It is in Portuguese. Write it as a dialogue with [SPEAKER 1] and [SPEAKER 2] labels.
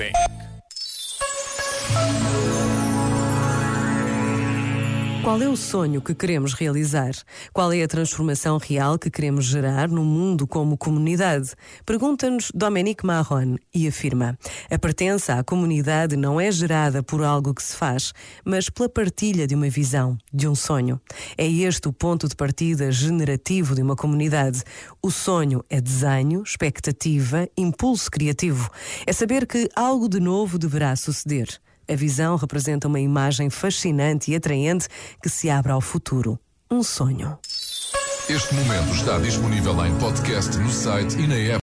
[SPEAKER 1] music.
[SPEAKER 2] Qual é o sonho que queremos realizar? Qual é a transformação real que queremos gerar no mundo como comunidade? Pergunta-nos Dominique Marron e afirma: a pertença à comunidade não é gerada por algo que se faz, mas pela partilha de uma visão, de um sonho. É este o ponto de partida generativo de uma comunidade. O sonho é desenho, expectativa, impulso criativo. É saber que algo de novo deverá suceder. A visão representa uma imagem fascinante e atraente que se abre ao futuro. Um sonho.
[SPEAKER 3] Este momento está disponível em podcast no site e na app.